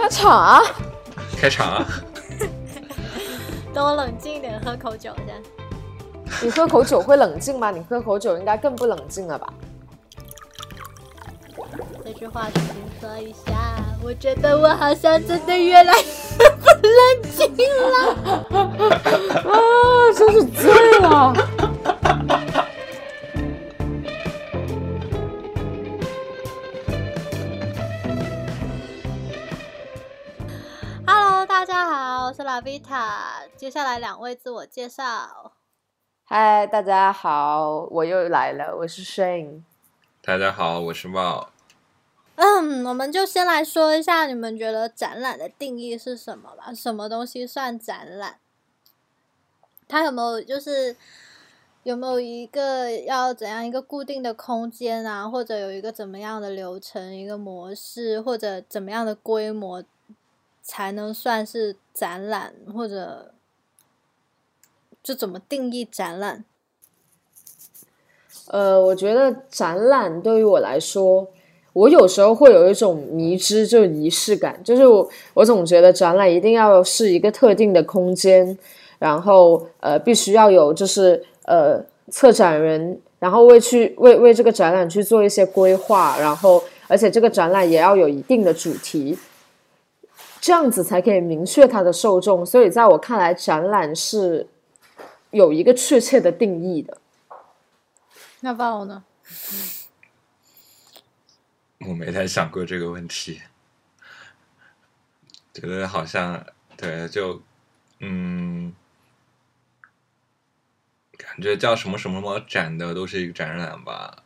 开场啊！开场啊！等我冷静一点，喝口酒先。你喝口酒会冷静吗？你喝口酒应该更不冷静了吧？这句话重新说一下。我觉得我好像真的越来越 不冷静了。啊，真是醉了！好，我是拉维塔。接下来两位自我介绍。嗨，大家好，我又来了，我是 Shane。大家好，我是茂。嗯，我们就先来说一下，你们觉得展览的定义是什么吧？什么东西算展览？它有没有就是有没有一个要怎样一个固定的空间啊，或者有一个怎么样的流程、一个模式，或者怎么样的规模才能算是展览，或者就怎么定义展览？呃，我觉得展览对于我来说，我有时候会有一种迷之，就仪式感，就是我我总觉得展览一定要是一个特定的空间，然后呃，必须要有就是呃策展人，然后为去为为这个展览去做一些规划，然后而且这个展览也要有一定的主题，这样子才可以明确它的受众。所以在我看来，展览是有一个确切的定义的。那报呢？我没太想过这个问题，觉得好像对，就嗯，感觉叫什么什么什么展的都是一个展览吧，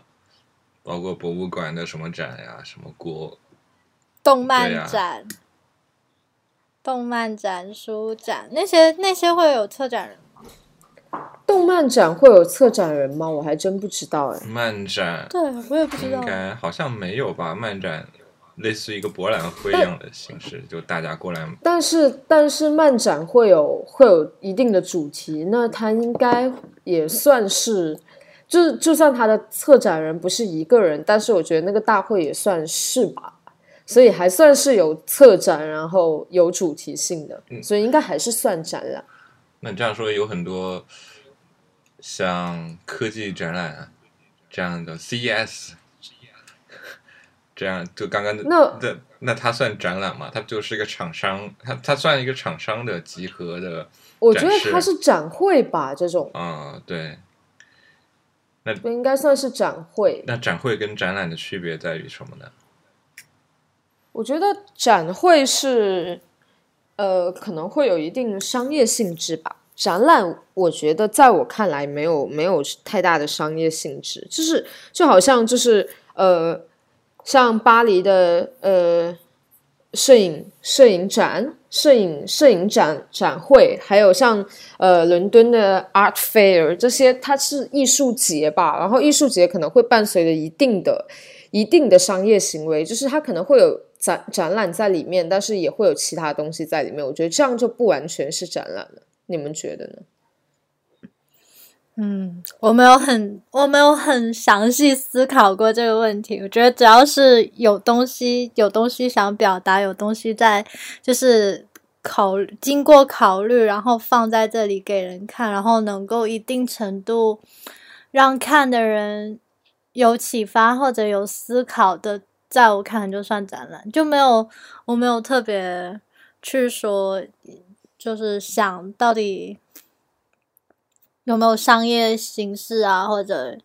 包括博物馆的什么展呀，什么国动漫展、动漫展、书展那些那些会有策展人吗？动漫展会有策展人吗？我还真不知道哎。漫展，对我也不知道应。该好像没有吧？漫展类似于一个博览会一样的形式，就大家过来但是但是漫展会有会有一定的主题，那它应该也算是，就是就算他的策展人不是一个人，但是我觉得那个大会也算是吧，所以还算是有策展，然后有主题性的，所以应该还是算展览。那你这样说有很多像科技展览啊这样的 CES，这样就刚刚那那那它算展览吗？它就是一个厂商，它它算一个厂商的集合的我觉得它是展会吧，这种啊、对。那应该算是展会。那展会跟展览的区别在于什么呢？我觉得展会是，呃，可能会有一定商业性质吧。展览，我觉得在我看来没有没有太大的商业性质，就是就好像就是呃，像巴黎的呃摄影摄影展、摄影摄影展展会，还有像呃伦敦的 Art Fair 这些，它是艺术节吧。然后艺术节可能会伴随着一定的一定的商业行为，就是它可能会有展展览在里面，但是也会有其他东西在里面。我觉得这样就不完全是展览了，你们觉得呢？嗯，我没有很我没有很详细思考过这个问题。我觉得只要是有东西有东西想表达，有东西在就是考经过考虑，然后放在这里给人看，然后能够一定程度让看的人有启发或者有思考的，在我看来就算展览，就没有我没有特别去说，就是想到底。有没有商业形式啊，或者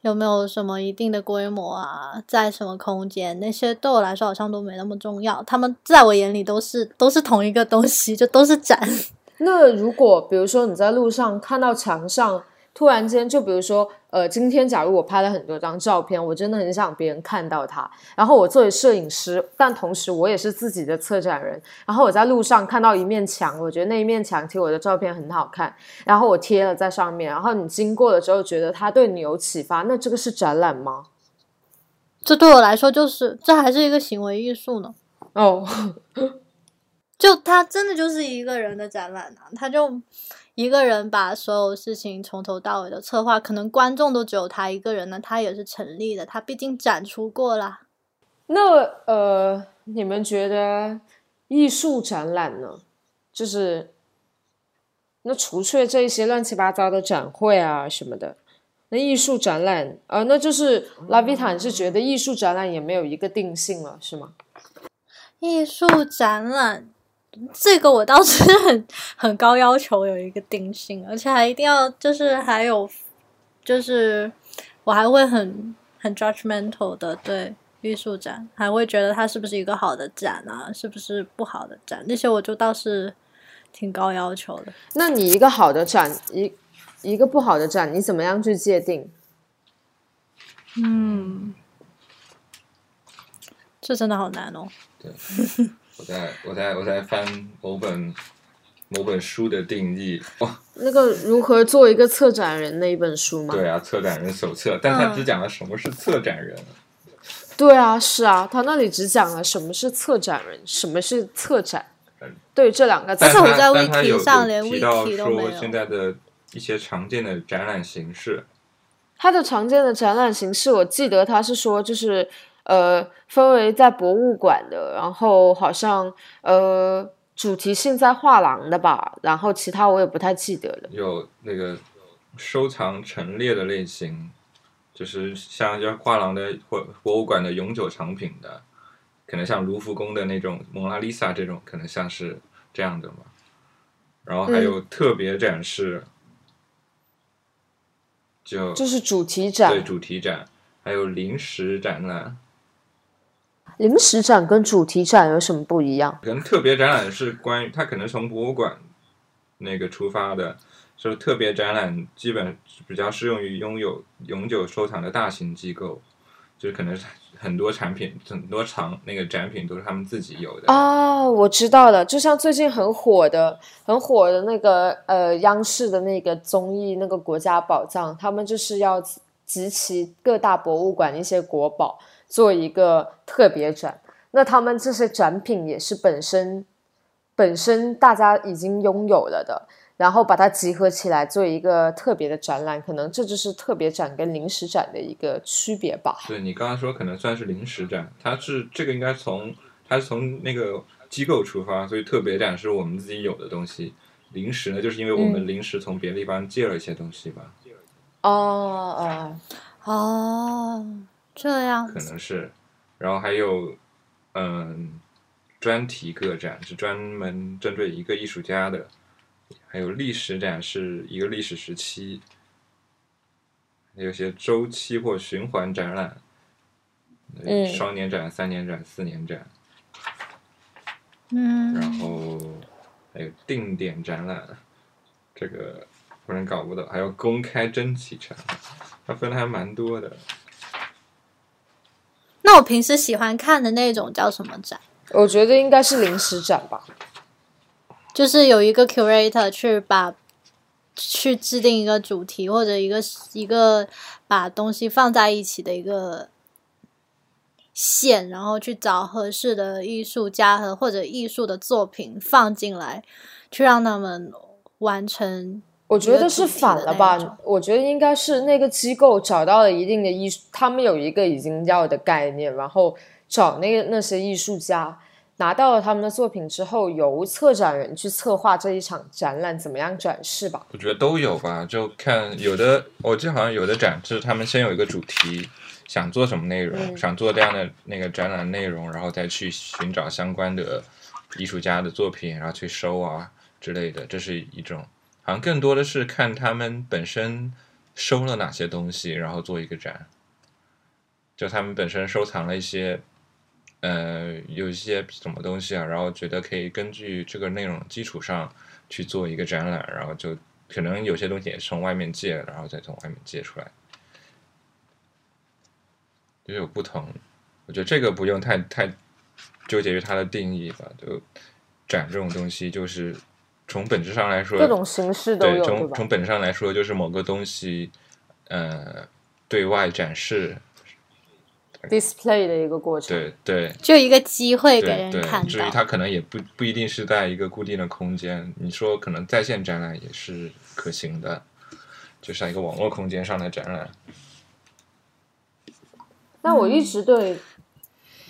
有没有什么一定的规模啊，在什么空间，那些对我来说好像都没那么重要。他们在我眼里都是都是同一个东西，就都是展。那如果比如说你在路上看到墙上突然间，就比如说，呃，今天假如我拍了很多张照片，我真的很想别人看到它。然后我作为摄影师，但同时我也是自己的策展人。然后我在路上看到一面墙，我觉得那一面墙贴我的照片很好看，然后我贴了在上面。然后你经过了之后，觉得它对你有启发，那这个是展览吗？这对我来说就是，这还是一个行为艺术呢。哦，就他真的就是一个人的展览啊，他就一个人把所有事情从头到尾的策划，可能观众都只有他一个人呢，他也是成立的，他毕竟展出过啦。那呃，你们觉得艺术展览呢，就是那除却这一些乱七八糟的展会啊什么的，那艺术展览，呃，那就是拉比塔，你是觉得艺术展览也没有一个定性了，是吗？艺术展览这个我倒是 很很高要求，有一个定性，而且还一定要就是还有就是我还会很很 judgmental 的对艺术展，还会觉得它是不是一个好的展啊，是不是不好的展，那些我就倒是挺高要求的。那你一个好的展，一一个不好的展，你怎么样去界定？嗯，这真的好难哦。对，我在我在我在翻某本某本书的定义，哇，那个如何做一个策展人那一本书吗？对啊，策展人手册，但他只讲了什么是策展人。对啊，是啊，他那里只讲了什么是策展人，什么是策展。对这两个字但，是我在 wiki 上连 wiki 都没说有现在的一些常见的展览形式，它的常见的展览形式，我记得他是说就是呃分为在博物馆的，然后好像呃主题性在画廊的吧，然后其他我也不太记得了。有那个收藏陈列的类型，就是像像画廊的或博物馆的永久藏品的，可能像卢浮宫的那种蒙娜丽莎这种，可能像是这样的嘛。然后还有特别展示，就就是主题展对、主题展，还有临时展览。临时展跟主题展有什么不一样？可能特别展览是关于它可能从博物馆那个出发的，就是特别展览基本比较适用于拥有永久收藏的大型机构，就是可能是很多产品很多藏那个展品都是他们自己有的。哦，我知道了，就像最近很火的、很火的那个呃央视的那个综艺，那个国家宝藏，他们就是要集集齐各大博物馆的一些国宝，做一个特别展。那他们这些展品也是本身本身大家已经拥有了的，然后把它集合起来做一个特别的展览，可能这就是特别展跟临时展的一个区别吧。对你刚刚说可能算是临时展，它是这个应该从它是从那个机构出发，所以特别展是我们自己有的东西。临时呢，就是因为我们临时从别的地方借了一些东西吧，哦哦，哦，这样可能是。然后还有，嗯，专题个展是专门针对一个艺术家的，还有历史展是一个历史时期，还有些周期或循环展览，嗯双年展、三年展、四年展。嗯，然后还有定点展览，这个不然搞不懂，还有公开征集展，它分的还蛮多的。那我平时喜欢看的那种叫什么展？我觉得应该是临时展吧。就是有一个 curator 去把去制定一个主题或者一个一个把东西放在一起的一个线，然后去找合适的艺术家和或者艺术的作品放进来，去让他们完成。我觉得是反了吧？我觉得应该是那个机构找到了一定的艺术，他们有一个已经要的概念，然后找那个那些艺术家拿到了他们的作品之后，由策展人去策划这一场展览怎么样展示吧。我觉得都有吧，就看有的，我记得好像有的展是他们先有一个主题，想做什么内容，嗯想做这样的那个展览内容，然后再去寻找相关的艺术家的作品，然后去收啊之类的，这是一种。好像更多的是看他们本身收了哪些东西，然后做一个展。就他们本身收藏了一些，呃，有一些什么东西啊，然后觉得可以根据这个内容基础上去做一个展览，然后就可能有些东西也从外面借，然后再从外面借出来，就有不同。我觉得这个不用太太纠结于它的定义吧，就展这种东西，就是从本质上来说，各种形式都，有？从从本质上来说，就是某个东西，呃，对外展示，display 的一个过程。对对就一个机会给对对人看。到。至于它可能也不不一定是在一个固定的空间，你说可能在线展览也是可行的，就像一个网络空间上的展览。那我一直对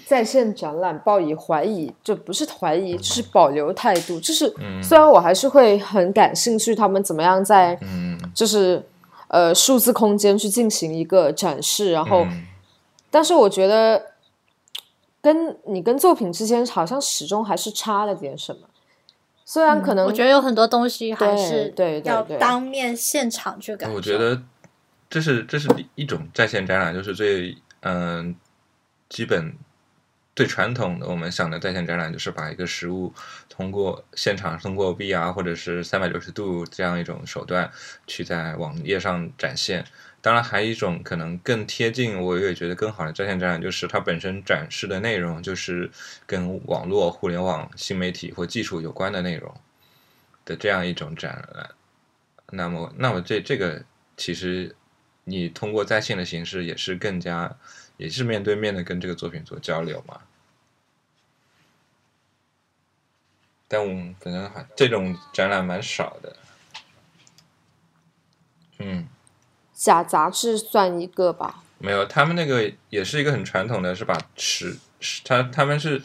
在线展览抱以怀疑，就不是怀疑，就是保留态度。就是嗯虽然我还是会很感兴趣，他们怎么样在嗯，就是呃数字空间去进行一个展示，然后，嗯但是我觉得跟你跟作品之间好像始终还是差了点什么。虽然可能、嗯我觉得有很多东西还是对要当面现场去感受。我觉得这是这是一种在线展览，就是最嗯、基本最传统的我们想的在线展览，就是把一个实物通过现场通过 VR 或者是三百六十度这样一种手段去在网页上展现。当然，还有一种可能更贴近，我也觉得更好的在线展览，就是它本身展示的内容就是跟网络、互联网、新媒体或技术有关的内容的这样一种展览。那么，那么这这个其实你通过在线的形式，也是更加也是面对面的跟这个作品做交流嘛。但我们可能还这种展览蛮少的。嗯，假杂志算一个吧。没有，他们那个也是一个很传统的，是把实实他他们是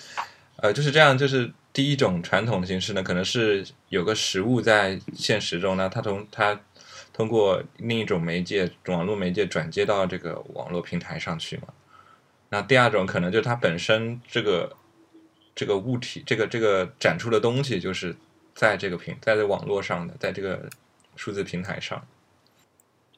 呃就是这样，就是第一种传统的形式呢，可能是有个实物在现实中呢，他从他通过另一种媒介网络媒介转接到这个网络平台上去嘛。那第二种可能就是它本身这个这个物体，这个这个展出的东西，就是在这个平在这网络上的，在这个数字平台上。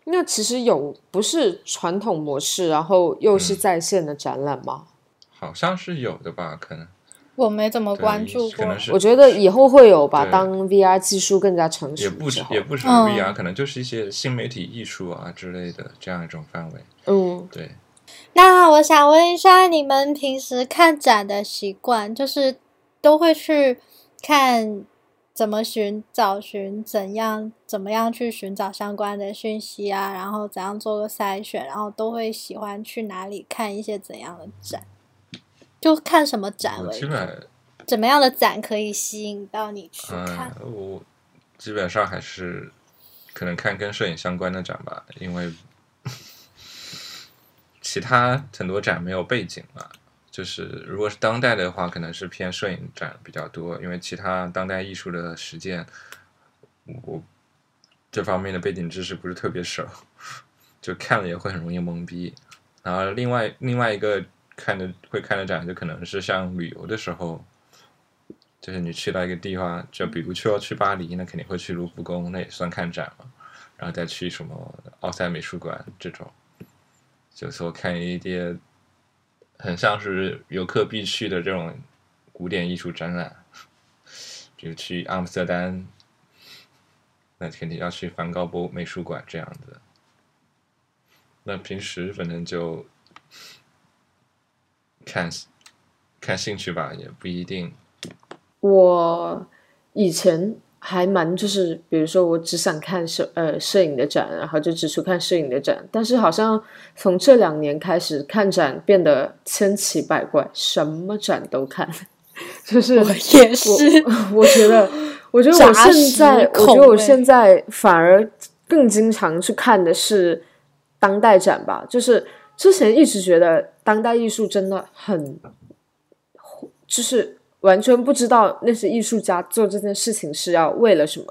那其实有不是传统模式，然后又是嗯。在线的展览吗？好像是有的吧，可能。我没怎么关注过可能，是我觉得以后会有吧，当 VR 技术更加成熟也不是也不是嗯。VR，、可能就是一些新媒体艺术啊之类的这样一种范围。嗯，对，那我想问一下，你们平时看展的习惯，就是都会去看怎么寻找寻怎样怎么样去寻找相关的讯息啊，然后怎样做个筛选，然后都会喜欢去哪里看一些怎样的展？就看什么展我为主？基本怎么样的展可以吸引到你去看？嗯，我基本上还是可能看跟摄影相关的展吧，因为其他很多展没有背景嘛。就是如果是当代的话，可能是偏摄影展比较多，因为其他当代艺术的实践，我这方面的背景知识不是特别熟，就看了也会很容易懵逼。然后另外另外一个看的会看的展，就可能是像旅游的时候，就是你去到一个地方，就比如去要去巴黎，那肯定会去卢浮宫，那也算看展嘛。然后再去什么奥赛美术馆这种，就说看一些很像是游客必去的这种古典艺术展览，比如去阿姆斯特丹，那肯定要去梵高博美术馆这样子。那平时反正就看看兴趣吧，也不一定。我以前还蛮就是，比如说我只想看摄呃摄影的展，然后就只去看摄影的展。但是好像从这两年开始，看展变得千奇百怪，什么展都看。就是我也是，我我觉得，我觉得我现在，我觉得我现在反而更经常去看的是当代展吧。就是之前一直觉得当代艺术真的很，就是完全不知道那些艺术家做这件事情是要为了什么。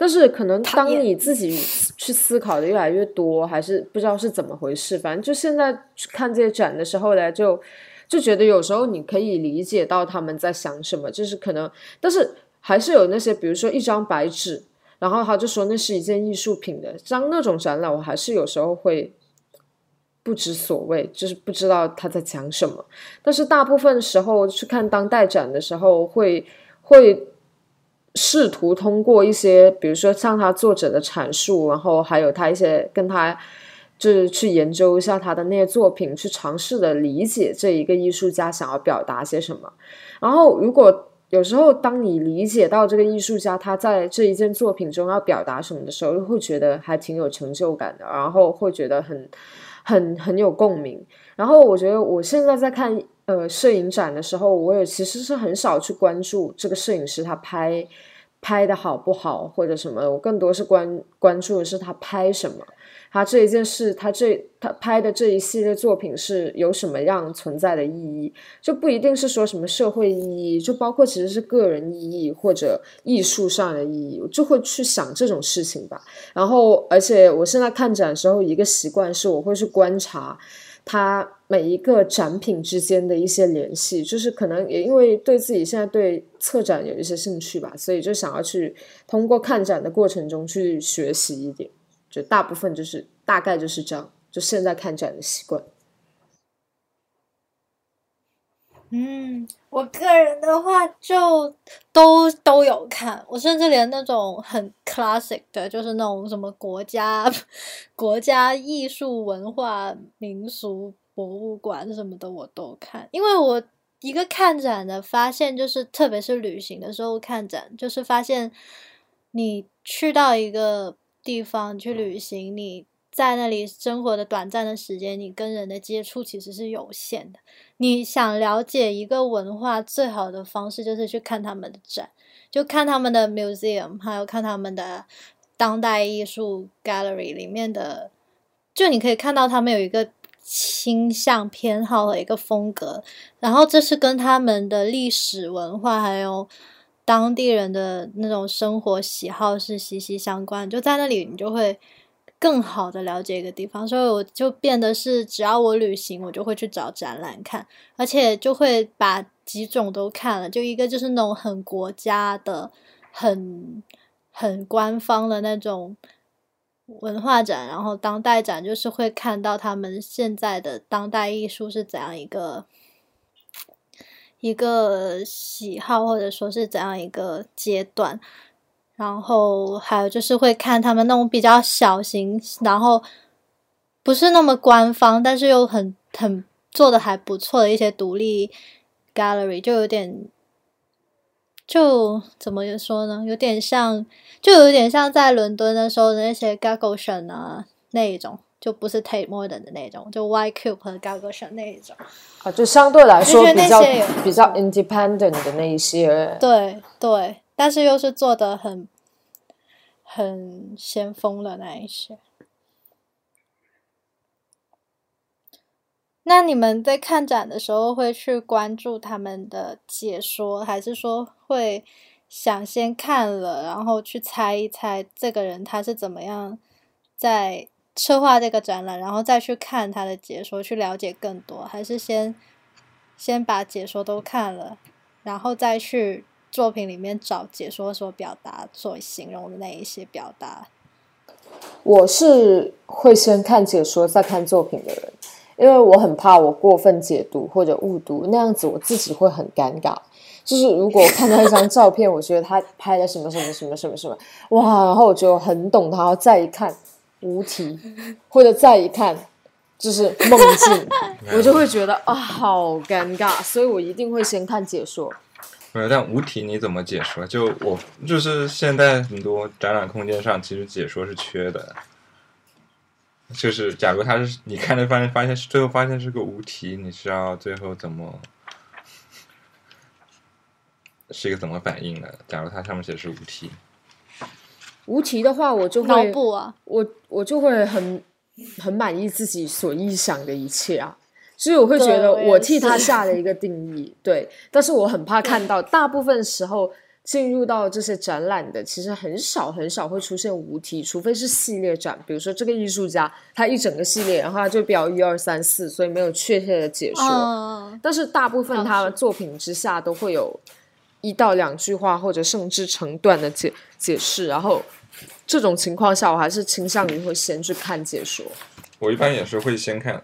但是可能当你自己去思考的越来越多，还是不知道是怎么回事，反正就现在去看这些展的时候呢，就就觉得有时候你可以理解到他们在想什么，就是可能，但是还是有那些，比如说一张白纸，然后他就说那是一件艺术品的，像那种展览，我还是有时候会不知所谓，就是不知道他在讲什么。但是大部分时候去看当代展的时候会，会试图通过一些，比如说像他作者的阐述，然后还有他一些跟他就是去研究一下他的那些作品，去尝试的理解这一个艺术家想要表达些什么。然后，如果有时候当你理解到这个艺术家他在这一件作品中要表达什么的时候，会觉得还挺有成就感的，然后会觉得很很很有共鸣。然后我觉得我现在在看呃摄影展的时候，我也其实是很少去关注这个摄影师他拍拍的好不好或者什么，我更多是关关注的是他拍什么。他这一件事，他这他拍的这一系列作品是有什么样存在的意义，就不一定是说什么社会意义，就包括其实是个人意义或者艺术上的意义，我就会去想这种事情吧。然后，而且我现在看展的时候，一个习惯是我会去观察。它每一个展品之间的一些联系，就是可能也因为对自己现在对策展有一些兴趣吧，所以就想要去通过看展的过程中去学习一点。就大部分就是大概就是这样，就现在看展的习惯。嗯，我个人的话就都都有看，我甚至连那种很 classic 的，就是那种什么国家 国家艺术文化民俗博物馆什么的我都看，因为我一个看展的发现就是，特别是旅行的时候看展，就是发现你去到一个地方去旅行，你。在那里生活的短暂的时间，你跟人的接触其实是有限的。你想了解一个文化，最好的方式就是去看他们的展，就看他们的 museum，还有看他们的当代艺术 gallery 里面的，就你可以看到他们有一个倾向偏好和一个风格，然后这是跟他们的历史文化还有当地人的那种生活喜好是息息相关。就在那里，你就会。更好的了解一个地方，所以我就变得是，只要我旅行，我就会去找展览看，而且就会把几种都看了。就一个就是那种很国家的、很很官方的那种文化展，然后当代展就是会看到他们现在的当代艺术是怎样一个一个喜好，或者说是怎样一个阶段。然后还有就是会看他们那种比较小型，然后不是那么官方，但是又很很做的还不错的一些独立 gallery，就有点就怎么说呢？有点像，就有点像在伦敦的时候的那些 g a g g l e s h n 啊那一种，就不是 Tate Modern 的那种，就 Y Cube 和 e s h n 那一种啊，就相对来说比较比较 independent 的那一些，对对。但是又是做的很很先锋的那一些。那你们在看展的时候会去关注他们的解说，还是说会想先看了，然后去猜一猜这个人他是怎么样在策划这个展览，然后再去看他的解说，去了解更多？还是先先把解说都看了，然后再去？作品里面找解说所表达、所形容的那一些表达，我是会先看解说再看作品的人，因为我很怕我过分解读或者误读，那样子我自己会很尴尬。就是如果看到一张照片，我觉得他拍的什么什么什么什么什么，哇，然后我就很懂他，再一看无题，或者再一看就是梦境，我就会觉得啊，好尴尬，所以我一定会先看解说。没有，但无题你怎么解说？就我就是现在很多展览空间上，其实解说是缺的。就是假如他是你看着发现发现最后发现是个无题，你是要最后怎么是一个怎么反应的？假如它上面写的是无题，无题的话，我就会脑补啊，我我就会很很满意自己所臆想的一切啊。所以我会觉得我替他下了一个定义，对，但是我很怕看到大部分时候进入到这些展览的，其实很少很少会出现无题，除非是系列展，比如说这个艺术家他一整个系列，然后他就标一二三四，所以没有确切的解说。但是大部分他的作品之下都会有一到两句话，或者甚至成段的解解释。然后这种情况下，我还是倾向于会先去看解说。我一般也是会先看。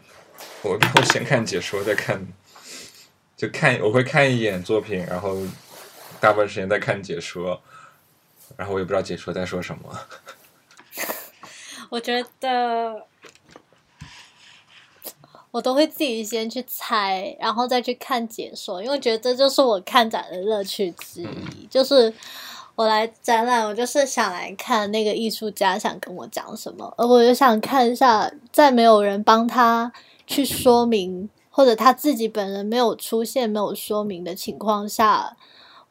我都先看解说，再看，就看我会看一眼作品，然后大部分时间在看解说，然后我也不知道解说在说什么。我觉得我都会自己先去猜，然后再去看解说，因为觉得这就是我看展的乐趣之一。就是我来展览，我就是想来看那个艺术家想跟我讲什么，而我就想看一下，在没有人帮他。去说明，或者他自己本人没有出现、没有说明的情况下，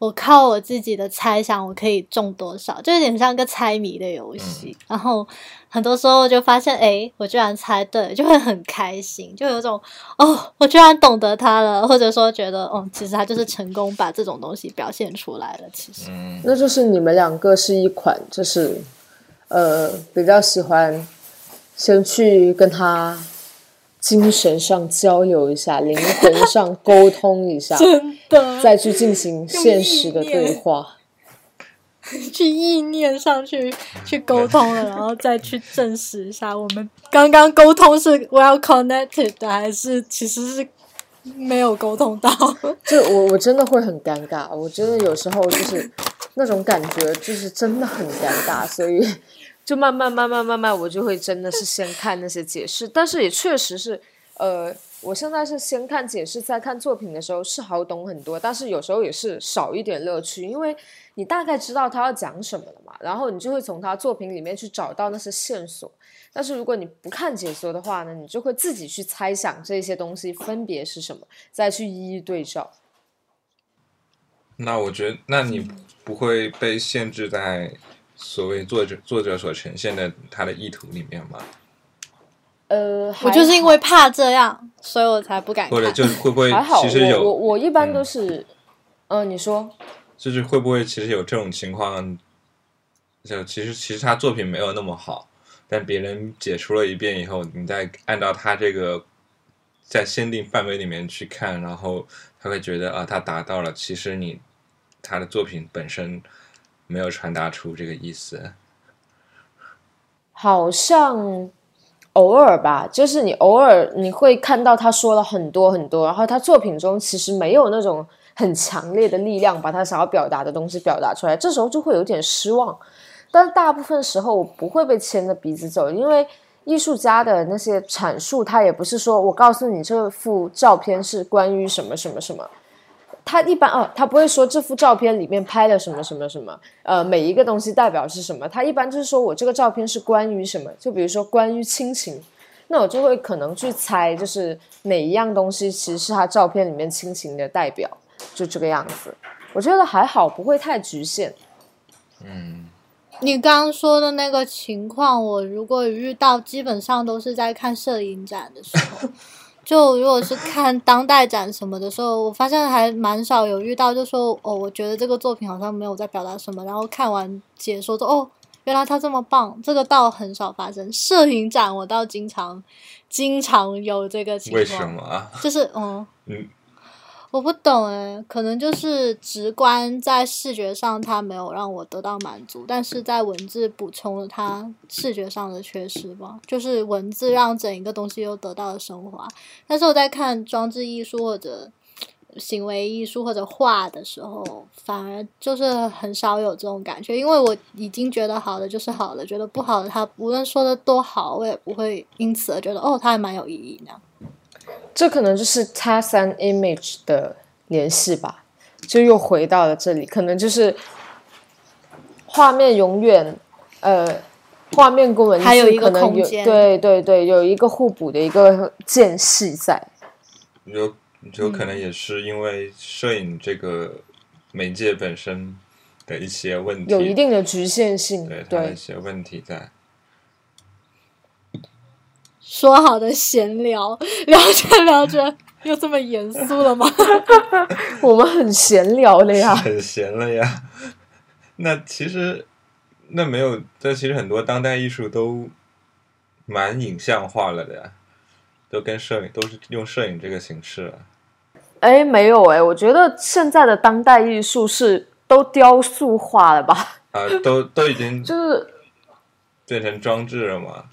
我靠我自己的猜想，我可以中多少，就有点像个猜谜的游戏。然后很多时候就发现，哎，我居然猜对，就会很开心，就有种哦，我居然懂得它了，或者说觉得，哦，其实他就是成功把这种东西表现出来了。其实，嗯，那就是你们两个是一款，就是呃比较喜欢先去跟他精神上交流一下，灵魂上沟通一下，真的再去进行现实的对话。去意念上去去沟通了，然后再去证实一下，我们刚刚沟通是 well connected 的，还是其实是没有沟通到？就我我真的会很尴尬，我真的有时候就是那种感觉，就是真的很尴尬，所以就慢慢慢慢慢慢，我就会真的是先看那些解释，但是也确实是，呃，我现在是先看解释，再看作品的时候是好懂很多，但是有时候也是少一点乐趣，因为你大概知道他要讲什么了嘛，然后你就会从他作品里面去找到那些线索。但是如果你不看解说的话呢，你就会自己去猜想这些东西分别是什么，再去一一对照。那我觉得，那你不会被限制在所谓作者作者所呈现的他的意图里面吗？呃，我就是因为怕这样，所以我才不敢看。或者就会不会还好，其实有我有，我一般都是，嗯、你说，就是会不会其实有这种情况？就其实其实他作品没有那么好，但别人解除了一遍以后，你再按照他这个在限定范围里面去看，然后他会觉得啊，他达到了，其实你他的作品本身没有传达出这个意思。好像偶尔吧，就是你偶尔你会看到他说了很多很多，然后他作品中其实没有那种很强烈的力量把他想要表达的东西表达出来，这时候就会有点失望。但大部分时候我不会被牵着鼻子走，因为艺术家的那些阐述，他也不是说我告诉你这幅照片是关于什么什么什么，他一般哦，他不会说这幅照片里面拍了什么什么什么，呃，每一个东西代表是什么，他一般就是说我这个照片是关于什么，就比如说关于亲情，那我就会可能去猜，就是哪一样东西其实是他照片里面亲情的代表，就这个样子。我觉得还好，不会太局限。嗯，你刚刚说的那个情况，我如果遇到，基本上都是在看摄影展的时候。就如果是看当代展什么的时候，我发现还蛮少有遇到，就说哦，我觉得这个作品好像没有在表达什么，然后看完解说说哦，原来他这么棒，这个倒很少发生。摄影展我倒经常经常有这个情况，为什么啊？就是嗯。嗯，我不懂诶，可能就是直观在视觉上它没有让我得到满足，但是在文字补充了它视觉上的缺失吧。就是文字让整一个东西又得到了升华。但是我在看装置艺术或者行为艺术或者画的时候，反而就是很少有这种感觉，因为我已经觉得好的就是好的，觉得不好的它无论说的多好，我也不会因此而觉得哦，它还蛮有意义那样。这可能就是 text and image 的联系吧，就又回到了这里，可能就是画面永远，呃，画面跟文字还有一个可能有空间对对对，有一个互补的一个间隙在。有有可嗯能也是因为摄影这个媒介本身的一些问题，有一定的局限性，对它的一，些问题在。说好的闲聊，聊着聊着又这么严肃了吗？我们很闲聊的呀。很闲了呀。那其实那没有，这其实很多当代艺术都蛮影像化了的呀，都跟摄影都是用摄影这个形式了。哎，没有哎，我觉得现在的当代艺术是都雕塑化了吧？啊，都都已经就是变成装置了嘛？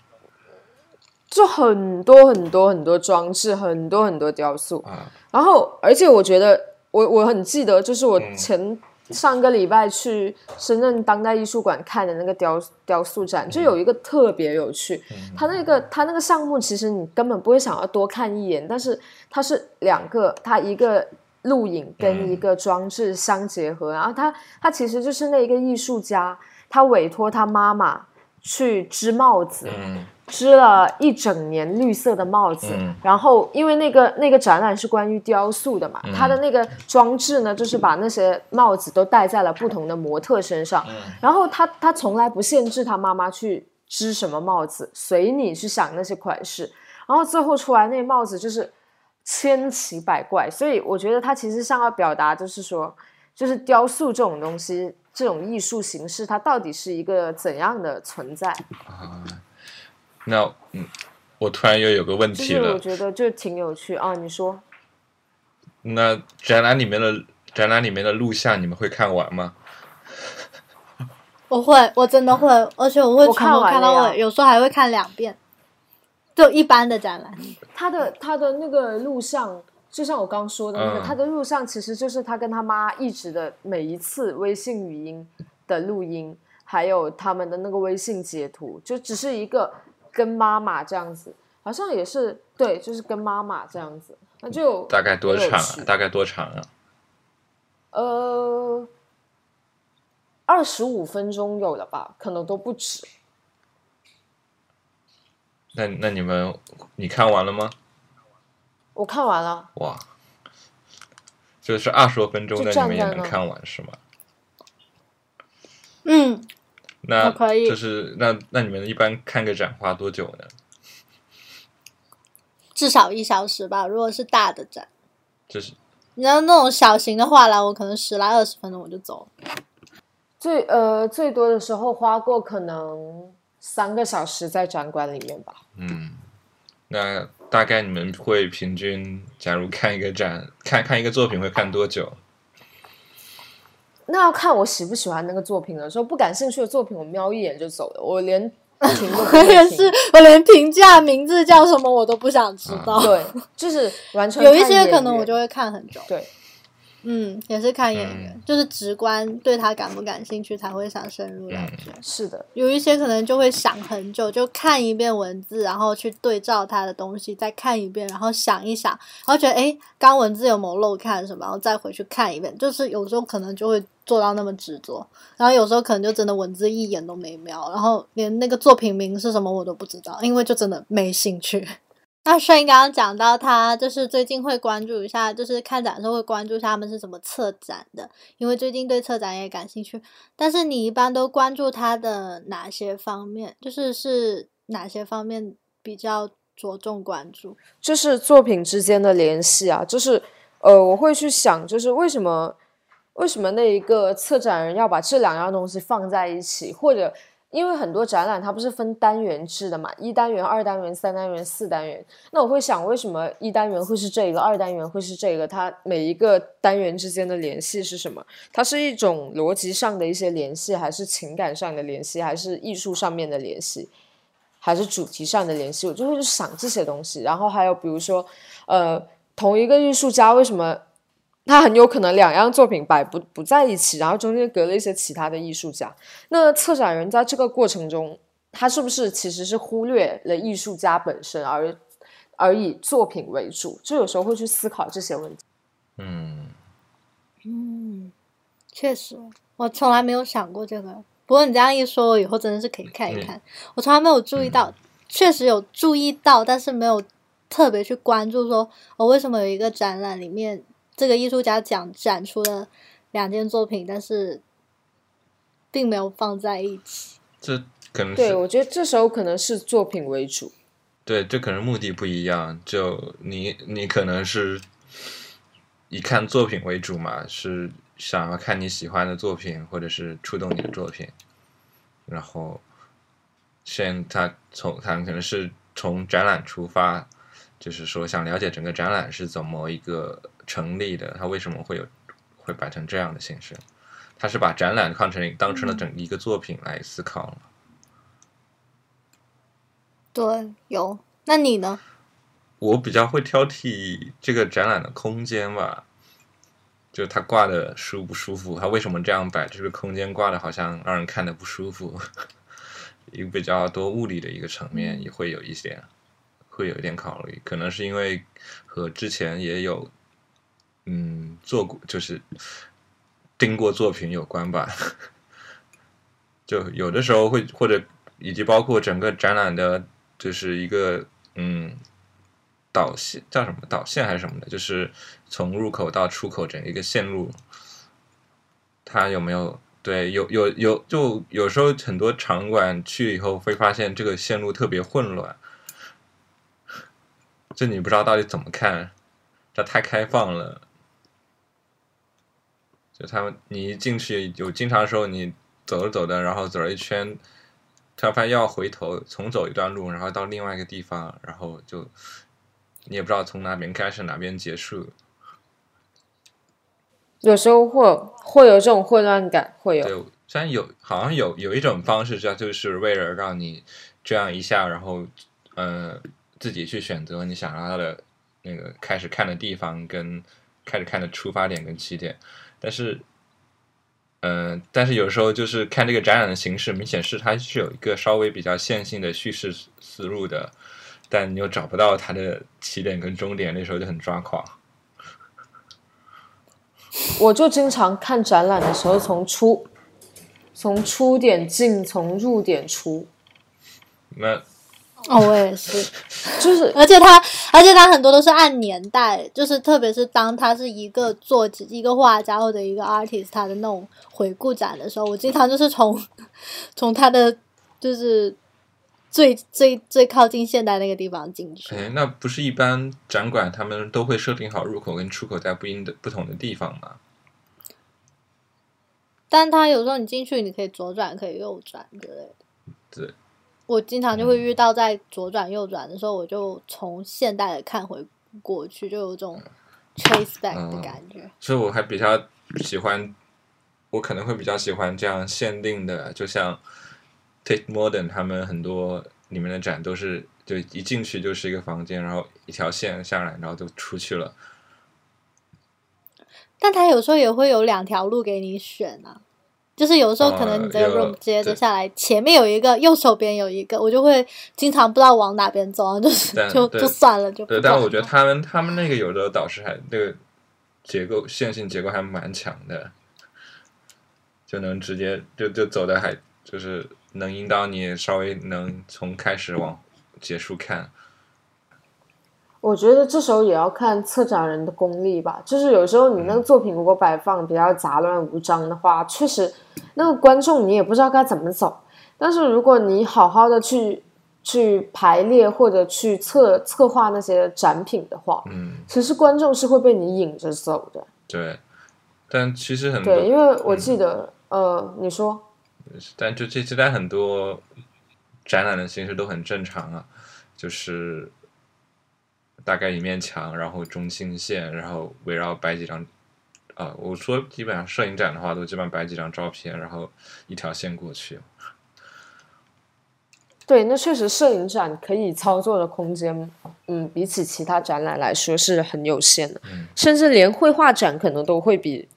就很多很多很多装置，很多很多雕塑。啊，然后，而且我觉得，我我很记得，就是我嗯前、上个礼拜去深圳当代艺术馆看的那个雕雕塑展，就有一个特别有趣。它那个它那个项目，其实你根本不会想要多看一眼，但是它是两个，它一个录影跟一个装置相结合，然后他他其实就是那一个艺术家，他委托他妈妈去织帽子，嗯织了一整年绿色的帽子，嗯。然后因为那个那个展览是关于雕塑的嘛，嗯。它的那个装置呢，就是把那些帽子都戴在了不同的模特身上，嗯。然后他他从来不限制他妈妈去织什么帽子，随你去想那些款式，然后最后出来那帽子就是千奇百怪，所以我觉得他其实想要表达就是说，就是雕塑这种东西，这种艺术形式，它到底是一个怎样的存在？啊，那嗯，我突然又有个问题了就是我，觉得就挺有趣啊。你说那展览里面的展览里面的录像你们会看完吗？我会，我真的会，而且我会看头看到完了呀尾，有时候还会看两遍。就一般的展览，他的他的那个录像，就像我刚说的那个，嗯他的录像其实就是他跟他妈一直的每一次微信语音的录音，还有他们的那个微信截图，就只是一个跟妈妈这样子，好像也是对，就是跟妈妈这样子，那就大概多长啊？大概多长啊？呃二十五分钟有了吧，可能都不止。那那你们你看完了吗？我看完了，哇，就是二十多分钟的就你们也能看完是吗？嗯，那可以就是那那你们一般看个展花多久呢？至少一小时吧。如果是大的展，就是你知道那种小型的画廊，我可能十来二十分钟我就走。最呃最多的时候花过可能三个小时在展馆里面吧。嗯，那大概你们会平均，假如看一个展，看看一个作品会看多久？那要看我喜不喜欢那个作品了。说不感兴趣的作品，我瞄一眼就走了，我连评都不我。也是，我连评价名字叫什么我都不想知道。对，就是完全有一些可能我就会看很久。对，嗯，也是看演员，嗯就是直观对他感不感兴趣才会想深入了解。是的，有一些可能就会想很久，就看一遍文字，然后去对照他的东西，再看一遍，然后想一想，然后觉得诶，刚文字有没有漏看什么，然后再回去看一遍。就是有时候可能就会做到那么执着，然后有时候可能就真的文字一眼都没瞄，然后连那个作品名是什么我都不知道，因为就真的没兴趣。那顺刚刚讲到他就是最近会关注一下，就是看展的时候会关注一下他们是怎么策展的，因为最近对策展也感兴趣。但是你一般都关注他的哪些方面？就是是哪些方面比较着重关注？就是作品之间的联系啊，就是呃，我会去想，就是为什么为什么那一个策展人要把这两样东西放在一起，或者因为很多展览它不是分单元制的嘛，一单元、二单元、三单元、四单元。那我会想，为什么一单元会是这个，二单元会是这个？它每一个单元之间的联系是什么？它是一种逻辑上的一些联系，还是情感上的联系，还是艺术上面的联系？还是主题上的联系，我就会去想这些东西。然后还有比如说，呃，同一个艺术家为什么他很有可能两样作品摆不不在一起，然后中间隔了一些其他的艺术家？那策展人在这个过程中，他是不是其实是忽略了艺术家本身，而而以作品为主？就有时候会去思考这些问题。嗯，嗯，确实，我从来没有想过这个。不过你这样一说，我以后真的是可以看一看。我从来没有注意到，确实有注意到，但是没有特别去关注说，我、为什么有一个展览里面这个艺术家奖展出了两件作品，但是并没有放在一起。这可能对，我觉得这时候可能是作品为主。对，这可能目的不一样。就你你可能是以看作品为主嘛，是想要看你喜欢的作品，或者是触动你的作品。然后，现他从他可能是从展览出发，就是说想了解整个展览是怎么一个成立的，它为什么会有会摆成这样的形式。他是把展览看成当成了整一个作品来思考了。对，有。那你呢？我比较会挑剔这个展览的空间吧，就它挂的舒不舒服，它为什么这样摆？这个空间挂的好像让人看的不舒服，一个比较多物理的一个层面也会有一些，会有一点考虑，可能是因为和之前也有嗯做过，就是盯过作品有关吧，就有的时候会或者以及包括整个展览的就是一个嗯导线叫什么？导线还是什么的，就是从入口到出口整一个线路，它有没有？对有有有就有时候很多场馆去以后会发现这个线路特别混乱，就你不知道到底怎么看，这太开放了。就他们，你一进去有经常时候你走着走着，然后走了一圈，突然发现要回头重走一段路，然后到另外一个地方，然后就你也不知道从哪边开始哪边结束。有时候会会有这种混乱感，会有。对，虽然有好像有有一种方式，叫就是为了让你这样一下，然后呃自己去选择你想要的那个开始看的地方跟开始看的出发点跟起点。但是，嗯，但是有时候就是看这个展览的形式，明显是它是有一个稍微比较线性的叙事思路的，但你又找不到它的起点跟终点，那时候就很抓狂。我就经常看展览的时候，从出从出点进，从入点出。那。哦，我也是，就是，而且他，而且他很多都是按年代，就是特别是当他是一个作一个画家或者一个 artist 他的那种回顾展的时候，我经常就是从从他的就是最最最靠近现代那个地方进去。哎，那不是一般展馆他们都会设定好入口跟出口在不应的不同的地方吗？但他有时候你进去，你可以左转，可以右转之类的。对。我经常就会遇到在左转右转的时候，我就从现代的看回过去，就有种 trace back 的感觉。所以我还比较喜欢，我可能会比较喜欢这样限定的，就像 Tate Modern 他们很多里面的展都是，就一进去就是一个房间，然后一条线下来，然后就出去了。但他有时候也会有两条路给你选啊。就是有的时候可能你这个 room 接着下来，前面有一个，右手边有一个，我就会经常不知道往哪边走，就是就就算了，就。对，但我觉得他们他们那个有的导师还那个结构线性结构还蛮强的，就能直接就就走的还就是能引导你稍微能从开始往结束看。我觉得这时候也要看策展人的功力吧，就是有时候你那个作品如果摆放比较杂乱无章的话，确实那个观众你也不知道该怎么走。但是如果你好好的去去排列或者去策策划那些展品的话，嗯，其实观众是会被你引着走的。对，但其实很多对，因为我记得呃，你说，但就这期在很多展览的形式都很正常啊，就是。大概一面墙，然后中心线，然后围绕摆几张，啊，我说基本上摄影展的话，都基本上摆几张照片，然后一条线过去。对，那确实摄影展可以操作的空间，嗯，比起其他展览来说是很有限的，甚至连绘画展可能都会比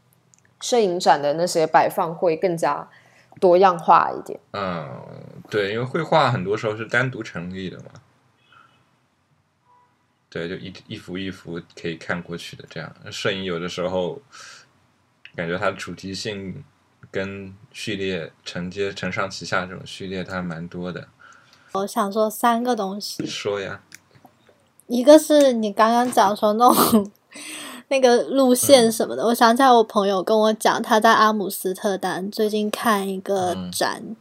摄影展的那些摆放会更加多样化一点。嗯，对，因为绘画很多时候是单独成立的嘛。对，就一一幅一幅可以看过去的这样。摄影有的时候感觉它的主题性跟序列承接承上启下这种序列，它蛮多的。我想说三个东西。说呀。一个是你刚刚讲说那种那个路线什么的，我想起来我朋友跟我讲，他在阿姆斯特丹最近看一个展。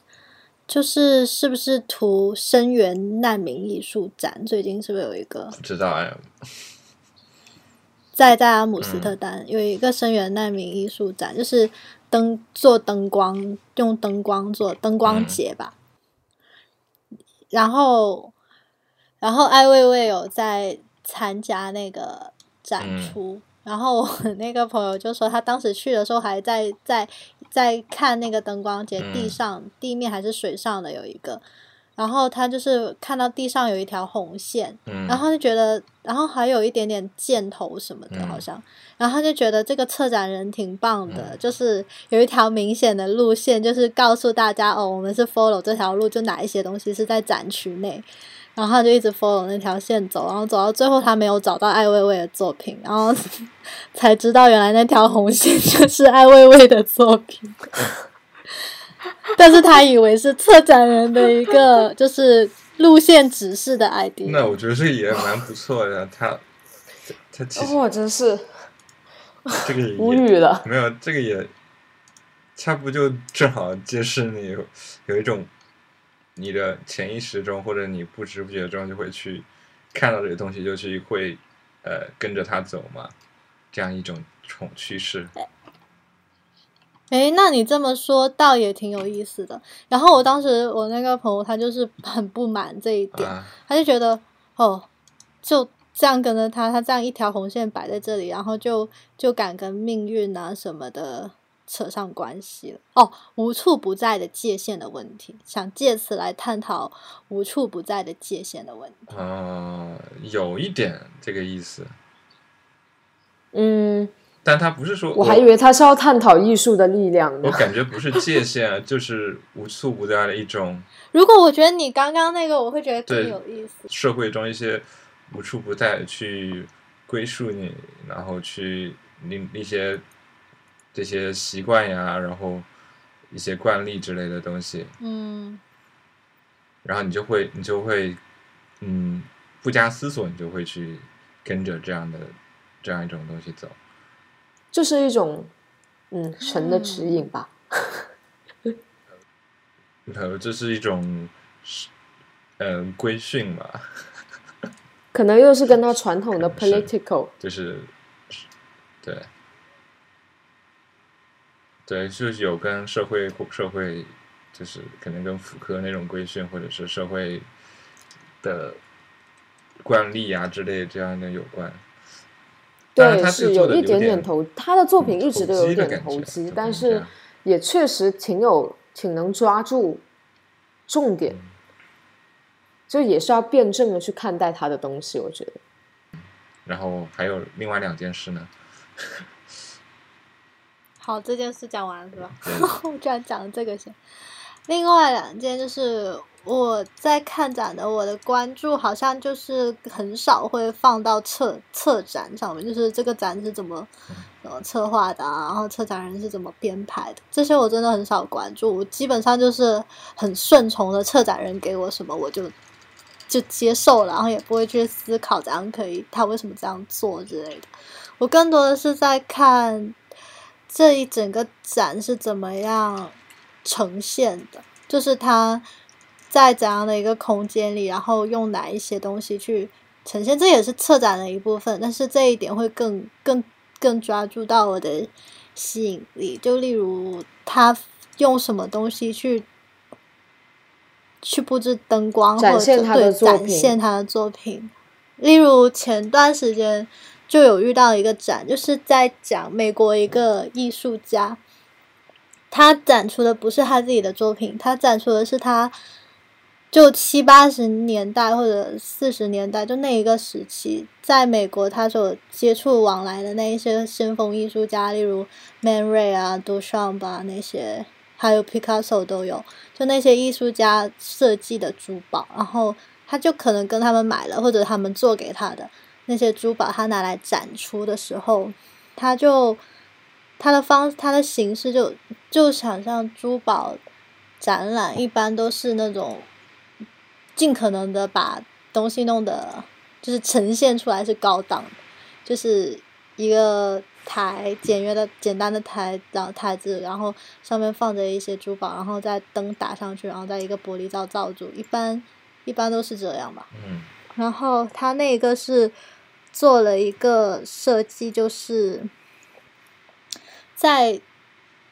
就是是不是图声援难民艺术展？最近是不是有一个？不知道哎。在在阿姆斯特丹有一个声援难民艺术展，就是灯做灯光，用灯光做灯光节吧。然后，然后艾薇薇有在参加那个展出。然后我 那个朋友就说，他当时去的时候还在在在看那个灯光节，地上地面还是水上的有一个，然后他就是看到地上有一条红线，然后就觉得，然后还有一点点箭头什么的，好像，然后他就觉得这个策展人挺棒的，就是有一条明显的路线，就是告诉大家哦，我们是 follow 这条路，就哪一些东西是在展区内。然后他就一直 follow 那条线走，然后走到最后，他没有找到艾薇薇的作品，然后 才知道原来那条红线就是艾薇薇的作品。但是他以为是策展人的一个就是路线指示的 ID。那我觉得这个也蛮不错的，他他其实我，真是这个也无语了。没有这个也，它不就正好揭示你有有一种你的潜意识中或者你不知不觉中就会去看到这个东西，就去会呃跟着它走嘛，这样一种宠趋势。哎，那你这么说倒也挺有意思的。然后我当时我那个朋友他就是 很不满这一点，啊，他就觉得哦，就这样跟着他，他这样一条红线摆在这里，然后就就敢跟命运啊什么的扯上关系了。哦，无处不在的界限的问题，想借此来探讨无处不在的界限的问题。呃，有一点这个意思，嗯，但他不是说我还以为他是要探讨艺术的力量呢我。感觉不是界限，啊就是无处不在的一种 如果我觉得你刚刚那个，我会觉得更有意思。社会中一些无处不在去归属你，然后去那那些这些习惯呀，然后一些惯例之类的东西，嗯然后你就会你就会嗯不加思索，你就会去跟着这样的这样一种东西走。就是一种嗯神的指引吧。呃，这是一种呃规训吧，可能又是跟他传统的 political 就是对对，就是有跟社会社会，就是可能跟福柯那种规训，或者是社会的惯例啊之类的这样的有关。对，是有一点点点投，他的作品嗯一直都有点投机但是也确实挺有挺能抓住重点，嗯就也是要辩证的去看待他的东西。我觉得，然后还有另外两件事呢，好，这件事讲完了是吧？对 我居然讲了这个先。另外两件就是我在看展的，我的关注好像就是很少会放到策策展上面，就是这个展是怎么呃策划的啊，然后策展人是怎么编排的，这些我真的很少关注。我基本上就是很顺从的，策展人给我什么我就就接受了，然后也不会去思考怎样可以他为什么这样做之类的。我更多的是在看这一整个展是怎么样呈现的，就是它在怎样的一个空间里，然后用哪一些东西去呈现，这也是策展的一部分。但是这一点会更更更抓住到我的吸引力，就例如他用什么东西去。去布置灯光，或者展现他的对展现他的作品。例如前段时间就有遇到一个展，就是在讲美国一个艺术家，他展出的不是他自己的作品，他展出的是他就七八十年代或者四十年代就那一个时期，在美国他所接触往来的那一些先锋艺术家，例如 Man Ray 啊、杜尚吧那些，还有 Picasso 都有，就那些艺术家设计的珠宝，然后他就可能跟他们买了，或者他们做给他的。那些珠宝，他拿来展出的时候，他就他的方他的形式就就想象珠宝展览一般都是那种尽可能的把东西弄得就是呈现出来是高档，就是一个台简约的简单的台，然后台子，然后上面放着一些珠宝，然后再灯打上去，然后再一个玻璃罩罩住，一般一般都是这样吧。嗯然后他那个是做了一个设计，就是在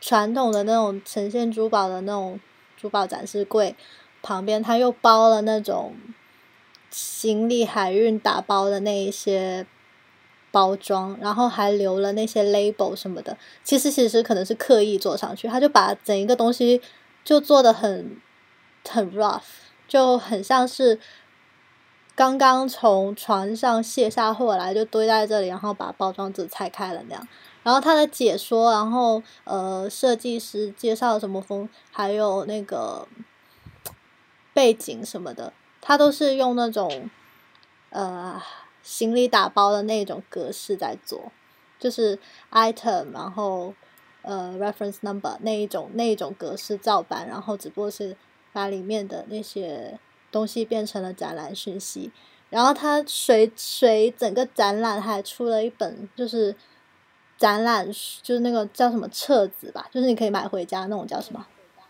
传统的那种呈现珠宝的那种珠宝展示柜旁边，他又包了那种行李海运打包的那一些包装，然后还留了那些 label 什么的。其实其实可能是刻意做上去，他就把整一个东西就做的很很 rough，就很像是。刚刚从船上卸下货来，就堆在这里，然后把包装纸拆开了那样。然后他的解说，然后呃，设计师介绍什么风，还有那个背景什么的，他都是用那种呃行李打包的那种格式在做，就是 item，然后呃 reference number 那一种那一种格式照搬，然后只不过是把里面的那些东西变成了展览讯息。然后它随随整个展览还出了一本，就是展览就是那个叫什么册子吧，就是你可以买回家那种叫什么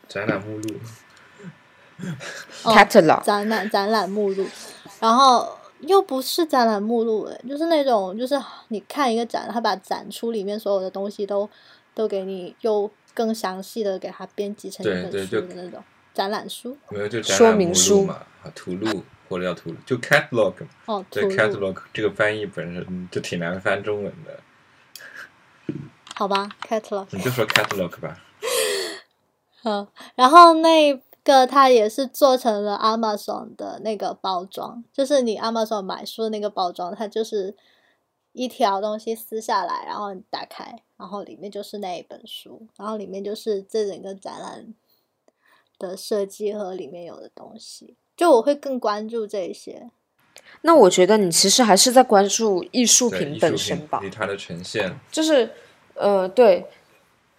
展览目录。哦 catalog 展览展览目录，然后又不是展览目录诶，就是那种就是你看一个展，他把展出里面所有的东西都都给你，又更详细的给它编辑成一本书的那种展览书没有就展说览目录明书嘛，啊，图录或者叫图录，就 catalog 嘛。哦，图对 catalog 这个翻译本身就挺难翻中文的，好吧，catalog。你就说 catalog 吧。好，然后那个它也是做成了 Amazon 的那个包装，就是你 Amazon 买书的那个包装，它就是一条东西撕下来，然后你打开，然后里面就是那一本书，然后里面就是这整个展览的设计和里面有的东西。就我会更关注这些，那我觉得你其实还是在关注艺术，品本身吧，与它的呈现，就是呃，对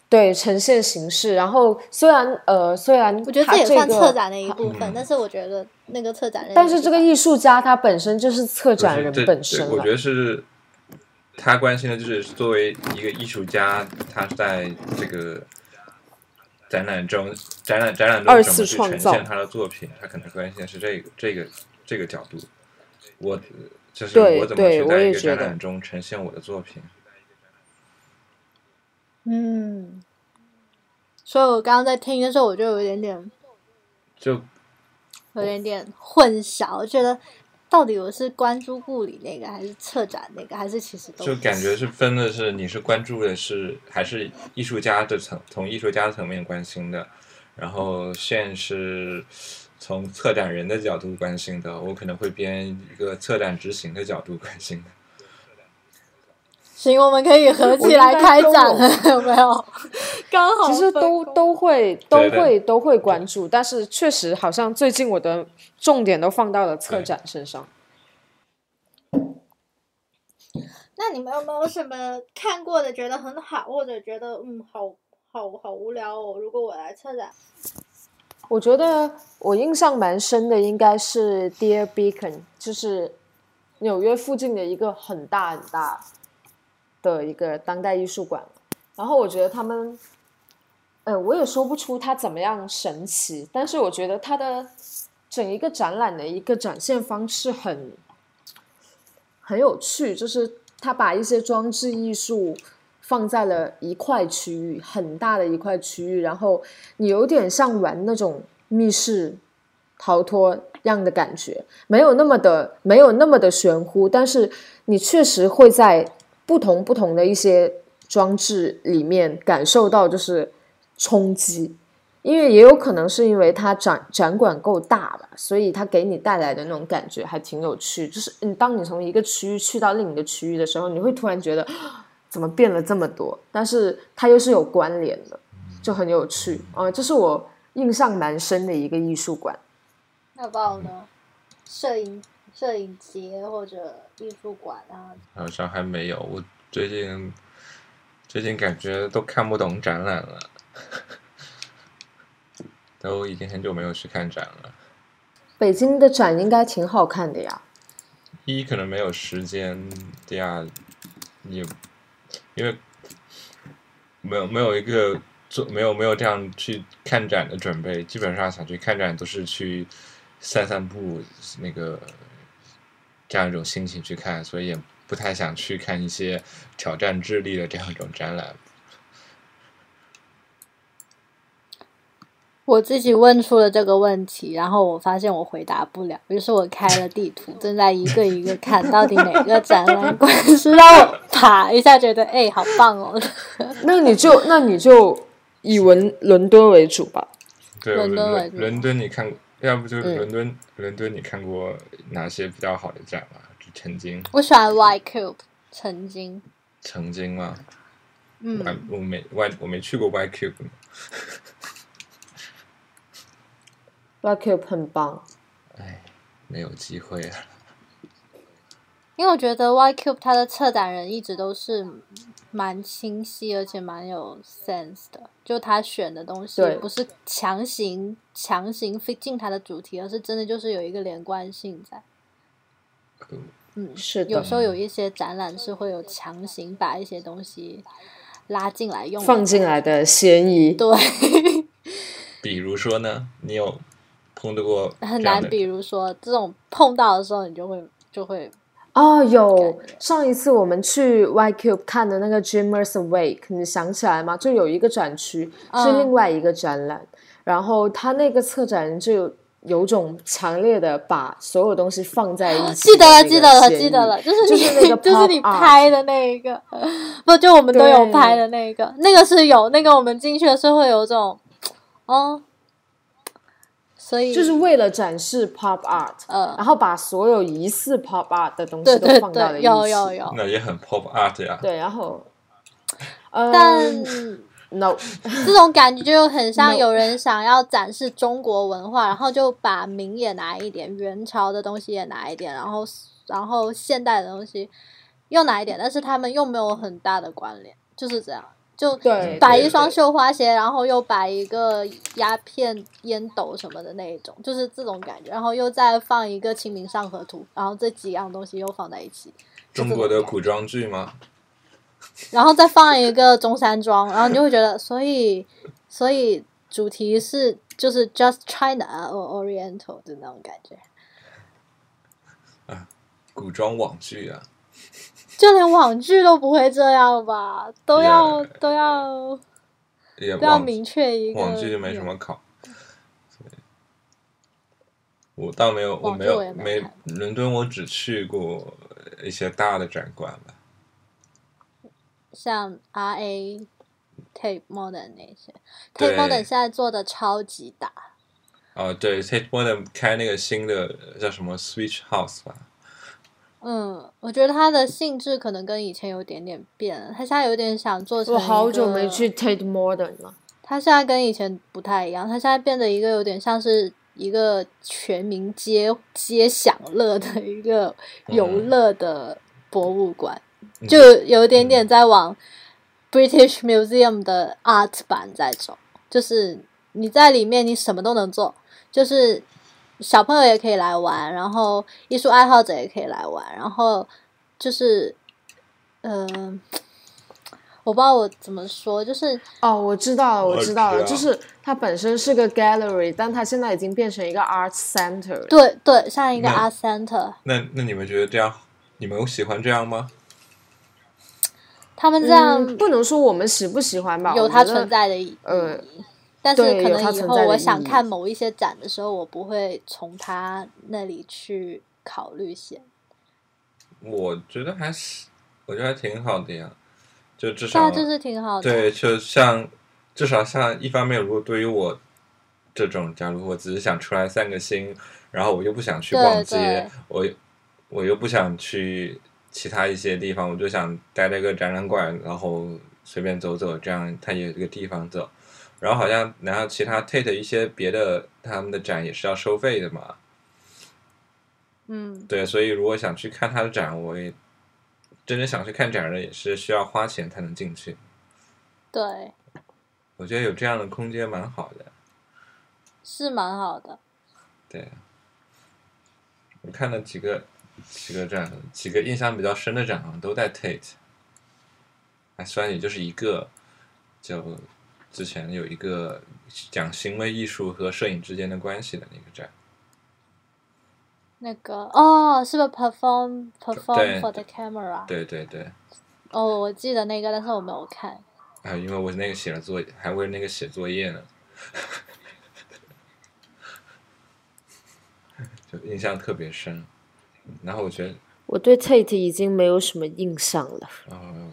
对，呈现形式。然后虽然呃，虽然我觉得这也算策展的一部分，嗯但是我觉得那个策展人，但是这个艺术家他本身就是策展人本身了我觉。得是他关心的就是作为一个艺术家，他在这个展览中展览展览中怎么去呈现他的作品，他可能关心的是这个这个这个角度。我就是对我怎么对我去在一个展览中呈现我的作品。嗯，所以我刚刚在听的时候，我就有一点点。就有点点混淆，我觉得到底我是关注故里那个，还是策展那个，还是其实都就感觉是分的是你是关注的是还是艺术家的层从艺术家层面关心的，然后现是从策展人的角度关心的，我可能会编一个策展执行的角度关心的。行，我们可以合起来开展了，有 没有？刚好其实都都会都会都会关注，但是确实好像最近我的重点都放到了策展身上。那你们有没有什么看过的觉得很好，或者觉得嗯好好好无聊哦？如果我来策展，我觉得我印象蛮深的应该是 Dear Beacon，就是纽约附近的一个很大很大的一个当代艺术馆。然后我觉得他们，呃，我也说不出它怎么样神奇，但是我觉得它的整一个展览的一个展现方式很很有趣，就是他把一些装置艺术放在了一块区域，很大的一块区域，然后你有点像玩那种密室逃脱样的感觉，没有那么的没有那么的玄乎，但是你确实会在不同不同的一些装置里面感受到就是冲击。因为也有可能是因为它展展馆够大吧，所以它给你带来的那种感觉还挺有趣。就是你当你从一个区域去到另一个区域的时候，你会突然觉得怎么变了这么多，但是它又是有关联的，就很有趣啊、这是我印象蛮深的一个艺术馆。要不要呢？摄影摄影节或者艺术馆啊？好像还没有，我最近最近感觉都看不懂展览了，都已经很久没有去看展了。北京的展应该挺好看的呀。一可能没有时间，第二也因为没有没有一个做没有没有这样去看展的准备，基本上想去看展都是去散散步，那个这样一种心情去看，所以也不太想去看一些挑战智力的这样一种展览。我自己问出了这个问题，然后我发现我回答不了，于是我开了地图，正在一个一个看到底哪个展览馆是让我爬一下觉得哎好棒哦。那你就那你就以文伦敦为主吧。对，伦敦为主伦伦敦你看过，要不就是嗯伦敦、伦敦你看过哪些比较好的展吗？就曾经我喜欢 Y Cube，曾经，曾经吗？嗯，我我没 Y 我没去过 Y Cube，y c u b 很棒，哎，没有机会啊。因为我觉得 Y Cube 它的策展人一直都是蛮清晰，而且蛮有 sense 的。就他选的东西不是强行强行 fit 进他的主题，而是真的就是有一个连贯性在。嗯，是的有时候有一些展览是会有强行把一些东西拉进来用，放进来的嫌疑。对，比如说呢，你有碰到过很难。比如说这种碰到的时候，你就会就会哦，有上一次我们去 YCube 看的那个 Dreamers Awake，你想起来吗？就有一个展区是嗯另外一个展览，然后他那个策展人就有有种强烈的把所有东西放在一起记得了，记得了，记得了，就是你，就是那个 就是你拍的那一个，不就我们都有拍的那个，那个是有那个我们进去的时候会有种，哦，所以就是为了展示 pop art，呃然，后把所有疑似 pop art 的东西都放到了对，一起。有有有，那也很 pop art 呀。对，然后，呃、但 no，这种感觉就很像有人想要展示中国文化，然后就把明也拿一点，元朝的东西也拿一点，然后然后现代的东西又拿一点，但是他们又没有很大的关联，就是这样。就摆一双绣花鞋，然后又摆一个鸦片烟斗什么的那一种，就是这种感觉，然后又再放一个《清明上河图》，然后这几样东西又放在一起，中国的古装剧吗？然后再放一个中山装，然后你就会觉得，所以所以主题是就是 just China or Oriental 的那种感觉，古装网剧啊，就连网剧都不会这样吧？都要都要也都要明确一个网剧就没什么考。我倒没有，我没有没没伦敦，我只去过一些大的展馆吧。像 R A Tape Modern 那些，Tape Modern 现在做的超级大，哦，对，Tate Modern 开那个新的叫什么 Switch House 吧？嗯，我觉得它的性质可能跟以前有点点变了，它现在有点想做成我好久没去 Tate Modern 了。它现在跟以前不太一样，它现在变得一个有点像是一个全民皆皆享乐的一个游乐的博物馆，嗯就有一点点在往 British Museum 的 art 版在走，就是你在里面你什么都能做，就是小朋友也可以来玩，然后艺术爱好者也可以来玩，然后就是嗯、呃我不知道我怎么说，就是哦，我知道了，我我知道了，就是它本身是个 gallery，但它现在已经变成一个 art center。对对，像一个 art center，那那你们觉得这样，你们喜欢这样吗？他们这样嗯，不能说我们喜不喜欢吧，有它存在的意义。呃但是可能以后我想看某一些展的时候，我不会从他那里去考虑先。我觉得还是，我觉得还挺好的呀，就至对啊，少这是挺好的。对，就像至少像一方面，如果对于我这种，假如我只是想出来散个心，然后我又不想去逛街对，我我又不想去其他一些地方，我就想待在一个展览馆，然后随便走走，这样它也有一个地方走。然后好像然后其他 Tate 一些别的他们的展也是要收费的嘛，嗯，对，所以如果想去看他的展，我也真正想去看展的也是需要花钱才能进去。对，我觉得有这样的空间蛮好的。是蛮好的。对，我看了几个几个展，几个印象比较深的展好像都在 Tate。哎，虽然也就是一个，就之前有一个讲行为艺术和摄影之间的关系的那个展。那个哦，是不是 perform perform for the camera？对对对，哦，我记得那个，但是我没有看。啊，因为我那个写了作业，还为那个写作业呢，就印象特别深。然后我觉得，我对 Tate 已经没有什么印象了。呃，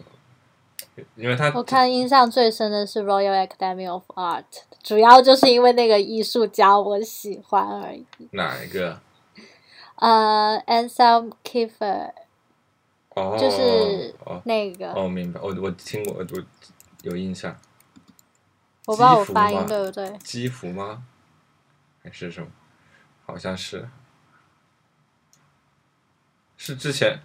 因为他我看印象最深的是 Royal Academy of Art，主要就是因为那个艺术家我喜欢而已。哪一个？呃，Anselm Kiefer 哦，就是哦那个，哦，明白，我我听过，我我有印象。我不知道我发音吗对不对。基辅吗？还是什么？好像是，是之前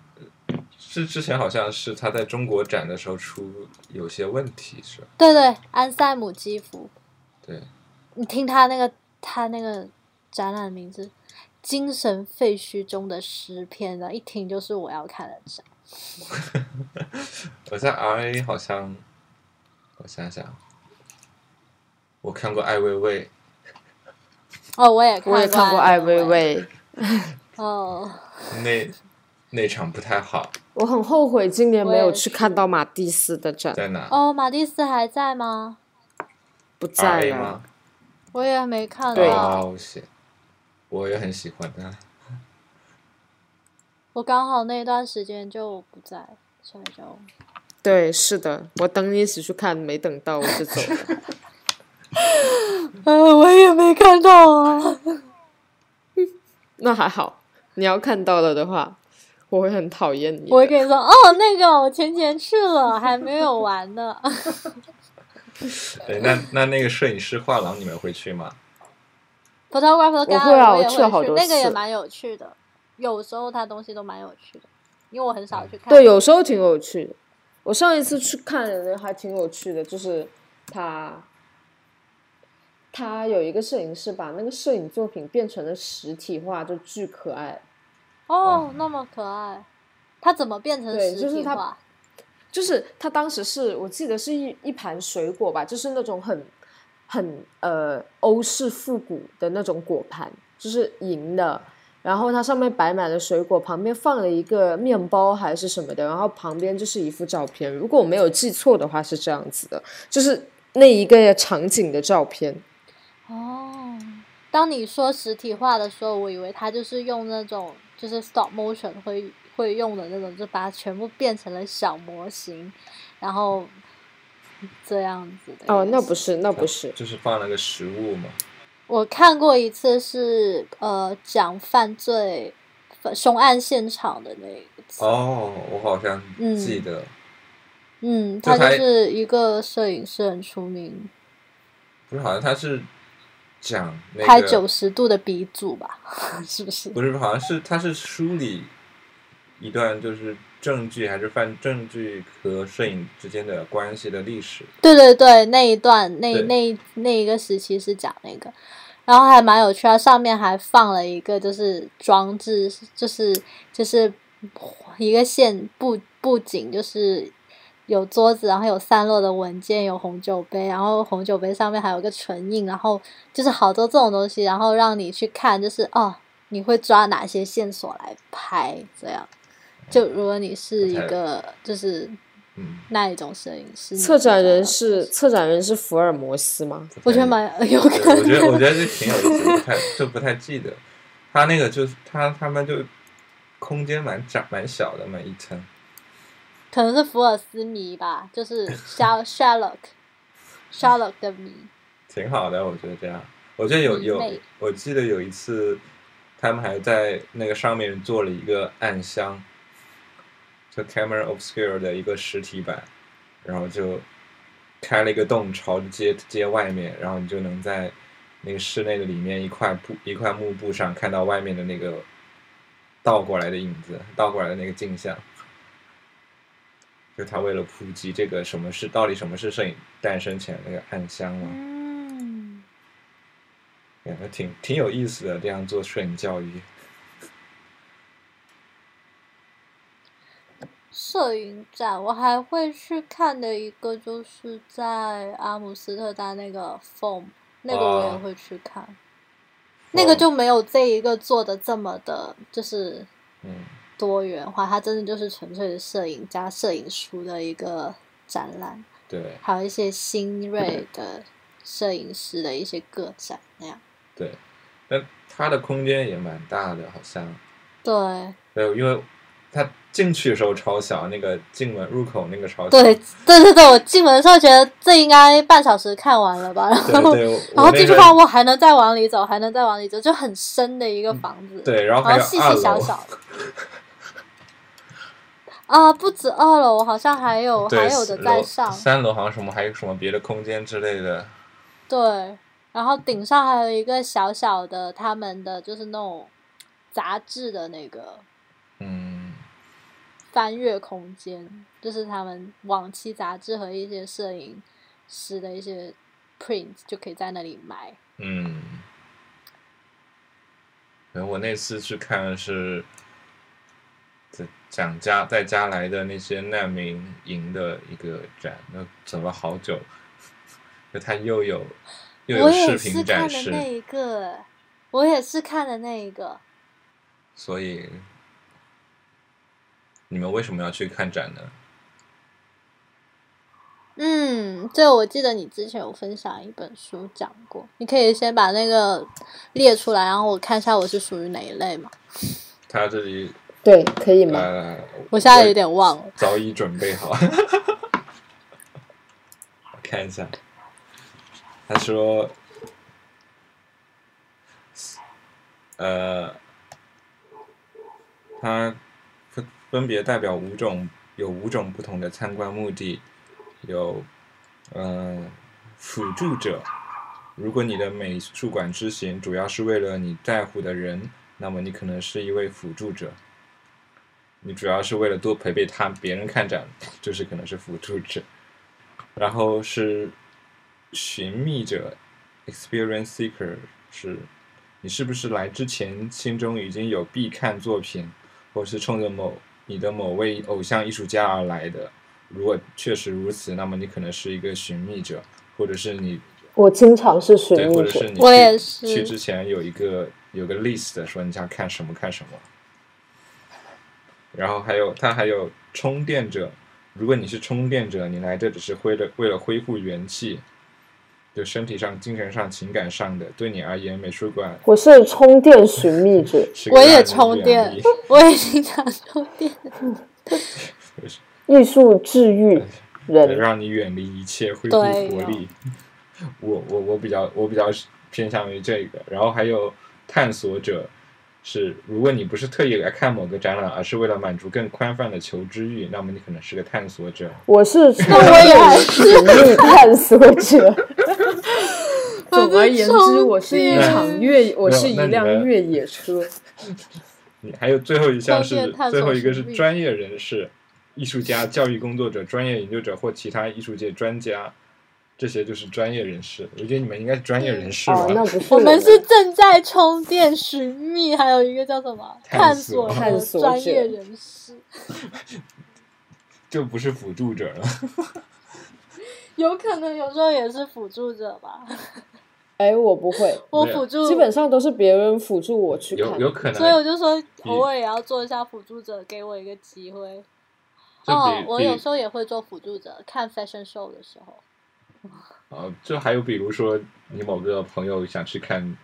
是之前好像是他在中国展的时候出有些问题，是吧？对对，安塞姆基夫，对，你听他那个他那个展览名字《精神废墟中的诗篇》的，一听就是我要看的展。我在 R A 好像，我想想，我看过艾薇薇，哦，我也看我也看过艾薇薇。薇，哦，那那场不太好，我很后悔今年没有去看到马蒂斯的展，在哪哦，马蒂斯还在吗？不在了吗。？我也没看对到。我也很喜欢他。我刚好那段时间就不在，所以就对，是的，我等你一起去看，没等到我就走了。呃，我也没看到啊。那还好，你要看到了的话，我会很讨厌你。我会跟你说，哦，那个我前前去了，还没有完呢。对，那那那个摄影师画廊你们会去吗？Photographer 我会啊我我也去去了好多次那个也蛮有趣的。有时候他东西都蛮有趣的，因为我很少去看。对，有时候挺有趣的。我上一次去看的还挺有趣的，就是他，他有一个摄影师把那个摄影作品变成了实体化，就巨可爱。哦，那么可爱，它怎么变成实对就是他体化？就是它当时是我记得是一一盘水果吧，就是那种很很呃欧式复古的那种果盘，就是银的，然后它上面摆满了水果，旁边放了一个面包还是什么的，然后旁边就是一幅照片。如果我没有记错的话是这样子的，就是那一个场景的照片。哦，当你说实体化的时候，我以为它就是用那种就是 stop motion 会会用的那种，就把它全部变成了小模型，然后这样子的。哦，那不是，那不是，就是放了个实物嘛。我看过一次是呃讲犯罪凶案现场的那一次。哦，我好像记得。嗯，他就是一个摄影师很出名，不是，好像他是讲那个拍九十度的鼻祖吧，是不是？不是，好像是他是梳理一段就是证据还是犯证据和摄影之间的关系的历史。对对对，那一段那那那一个时期是讲那个，然后还蛮有趣啊，上面还放了一个就是装置，就是就是一个线布布景，就是有桌子，然后有散落的文件，有红酒杯，然后红酒杯上面还有个唇印，然后就是好多这种东西，然后让你去看，就是哦，你会抓哪些线索来拍这样。就如果你是一个就是嗯，那一种摄影师，策展人是策展人是福尔摩斯吗？我觉得蛮有对可能。我觉得我觉得这挺有意思的，不太就不太记得。他那个就是他他们就空间蛮窄蛮小的嘛，一层。可能是福尔斯迷吧，就是 Sherlock Sherlock 的迷。挺好的，我觉得这样。我觉得有有，我记得有一次，他们还在那个上面做了一个暗箱，就 Camera Obscure 的一个实体版，然后就开了一个洞朝着街街外面，然后你就能在那个室内的里面一块布一块幕布上看到外面的那个倒过来的影子，倒过来的那个镜像。就他为了普及这个什么是到底什么是摄影诞生前那个暗箱嘛，嗯，感觉挺挺有意思的，这样做摄影教育。摄影展我还会去看的一个，就是在阿姆斯特丹那个 Foam，那个我也哦会去看。那个就没有这一个做的这么的，就是嗯，多元化，它真的就是纯粹的摄影加摄影书的一个展览。对还有一些新锐的摄影师的一些个展那样。对，那它的空间也蛮大的，好像。对对，因为它进去的时候超小，那个进门入口那个超小。对对对对，我进门的时候觉得这应该半小时看完了吧，然后 然后进去那个看，我还能再往里走，还能再往里走，就很深的一个房子。对，然后还有然后细，细小小的。啊，不止二楼，好像还有，还有的在上。三楼好像什么还有什么别的空间之类的。对，然后顶上还有一个小小的他们的就是那种杂志的那个嗯，翻阅空间，就是他们往期杂志和一些摄影师的一些 print 就可以在那里买。嗯，然后我那次去看是在讲加在加来的那些难民营的一个展，那走了好久，就他又有又有我也是视频展看的示，那一个，我也是看的那一个。所以你们为什么要去看展呢？嗯，这我记得你之前有分享一本书讲过，你可以先把那个列出来，然后我看一下我是属于哪一类嘛。他这里对，可以吗？呃，我现在有点忘了。早已准备好。我看一下，他说，呃，它分分别代表五种，有五种不同的参观目的，有，呃，辅助者。如果你的美术馆之行主要是为了你在乎的人，那么你可能是一位辅助者。你主要是为了多陪陪他别人看展，就是可能是辅助者。然后是寻觅者 （experience seeker） 是，你是不是来之前心中已经有必看作品，或是冲着某你的某位偶像艺术家而来的？如果确实如此，那么你可能是一个寻觅者，或者是你我经常是寻，或觅者者是，你我也是去之前有一个有个 list 说你想看什么看什么。然后还有它还有充电者，如果你是充电者，你来这只是为了为了恢复元气，就身体上、精神上、情感上的。对你而言，美术馆我是充电寻觅者，我也充电，我也经常充电。艺术治愈人。让你远离一切，恢复活力。我我我比较我比较偏向于这个，然后还有探索者。是，如果你不是特意来看某个展览，而是为了满足更宽泛的求知欲，那么你可能是个探索者。我是那我也电寻觅探索者。总而言之，我是一场越，我是一辆越野车。你 还有最后一项是最后一个是专业人士、艺术家、教育工作者、专业研究者或其他艺术界专家，这些就是专业人士。我觉得你们应该是专业人士吧？哦，那不是我们是正在充电寻觅，还有一个叫什么探探索索的探索专业人士，就不是辅助者了。有可能有时候也是辅助者吧。哎，我不会，我辅助，基本上都是别人辅助我去看。有有可能，所以我就说偶尔也要做一下辅助者，给我一个机会。哦我有时候也会做辅助者，看 fashion show 的时候。呃，就还有比如说，你某个朋友想去看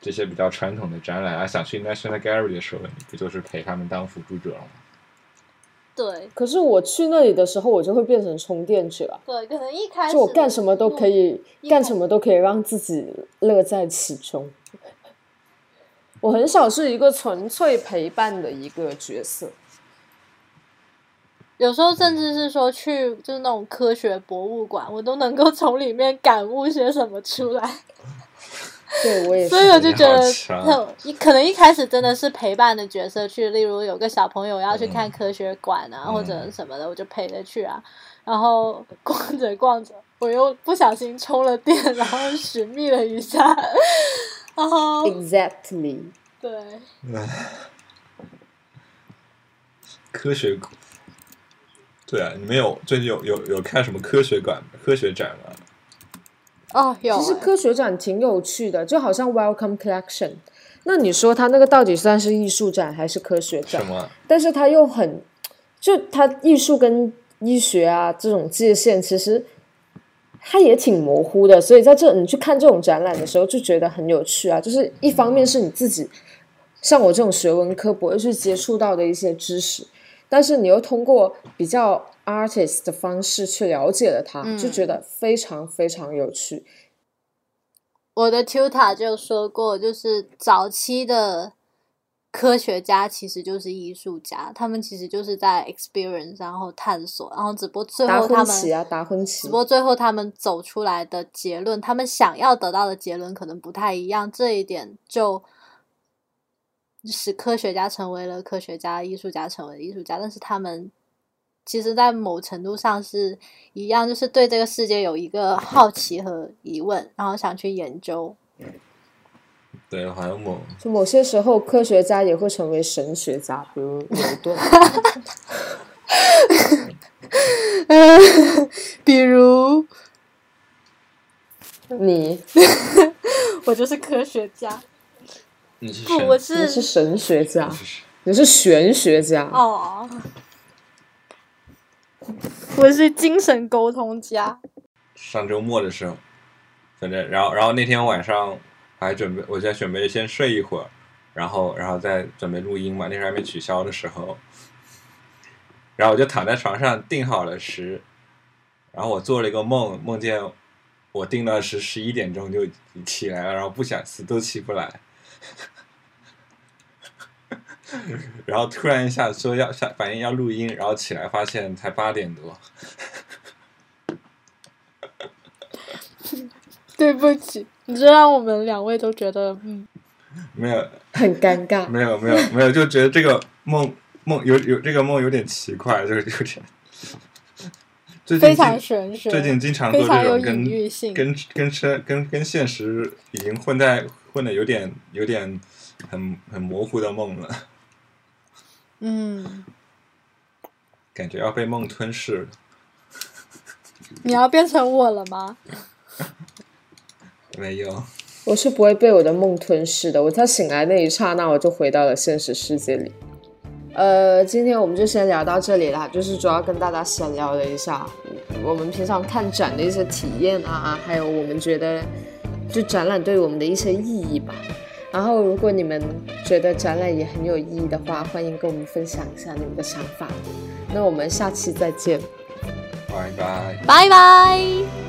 这些比较传统的展览啊，想去 National Gallery 的时候，你不就是陪他们当辅助者了吗？对可是我去那里的时候，我就会变成充电去了，对，可能一开始就我干什么都可以，干什么都可以让自己乐在其中。我很少是一个纯粹陪伴的一个角色。有时候甚至是说去就是那种科学博物馆，我都能够从里面感悟些什么出来。对我也是，所以我就觉得你可能一开始真的是陪伴的角色去，例如有个小朋友要去看科学馆啊，嗯或者什么的，我就陪着去啊。然后逛着逛着，我又不小心充了电，然后寻觅了一下，然后 exactly。对，科学，对啊，你们有最近有有有看什么科学馆、科学展吗？哦，有其实欸科学展挺有趣的，就好像 Welcome Collection。那你说它那个到底算是艺术展还是科学展？什么？但是它又很，就它艺术跟医学啊这种界限，其实它也挺模糊的。所以在这你去看这种展览的时候，就觉得很有趣啊。就是一方面是你自己像我这种学文科不会去接触到的一些知识，但是你又通过比较 artist 的方式去了解了他，嗯就觉得非常非常有趣。我的 tutor 就说过，就是早期的科学家其实就是艺术家，他们其实就是在 experience 然后探索，然后只不过最后他们芬奇啊，达芬奇只不，过最后他们走出来的结论，他们想要得到的结论可能不太一样，这一点就使科学家成为了科学家，艺术家成为了艺术家，但是他们其实，在某程度上是一样，就是对这个世界有一个好奇和疑问，然后想去研究。对，还有某就某些时候，科学家也会成为神学家，比如牛顿。嗯，比如你，我就是科学家，你是不，我你是是神学家你，是你是玄学家。哦，我是精神沟通家。上周末的时候，反正然后然后那天晚上还准备，我在准备先睡一会儿，然后然后再准备录音嘛，那时候还没取消的时候，然后我就躺在床上定好了时，然后我做了一个梦，梦见我定到时十一点钟就起来了，然后不想死都起不来。然后突然一下说要下反应要录音，然后起来发现才八点多，对不起，你这让我们两位都觉得，嗯，没有很尴尬。没有没有没有，就觉得这个梦梦有有这个梦有点奇怪，就是有点。最近非常经玄学，最近经常做这种跟。跟跟跟跟现实已经混在混的有点有点很很模糊的梦了，嗯，感觉要被梦吞噬了。你要变成我了吗？没有，我是不会被我的梦吞噬的。我在醒来那一刹那，我就回到了现实世界里。呃，今天我们就先聊到这里啦，就是主要跟大家闲聊了一下嗯我们平常看展的一些体验啊，还有我们觉得就展览对我们的一些意义吧。然后，如果你们觉得展览也很有意义的话，欢迎跟我们分享一下你们的想法。那我们下期再见。拜拜。拜拜。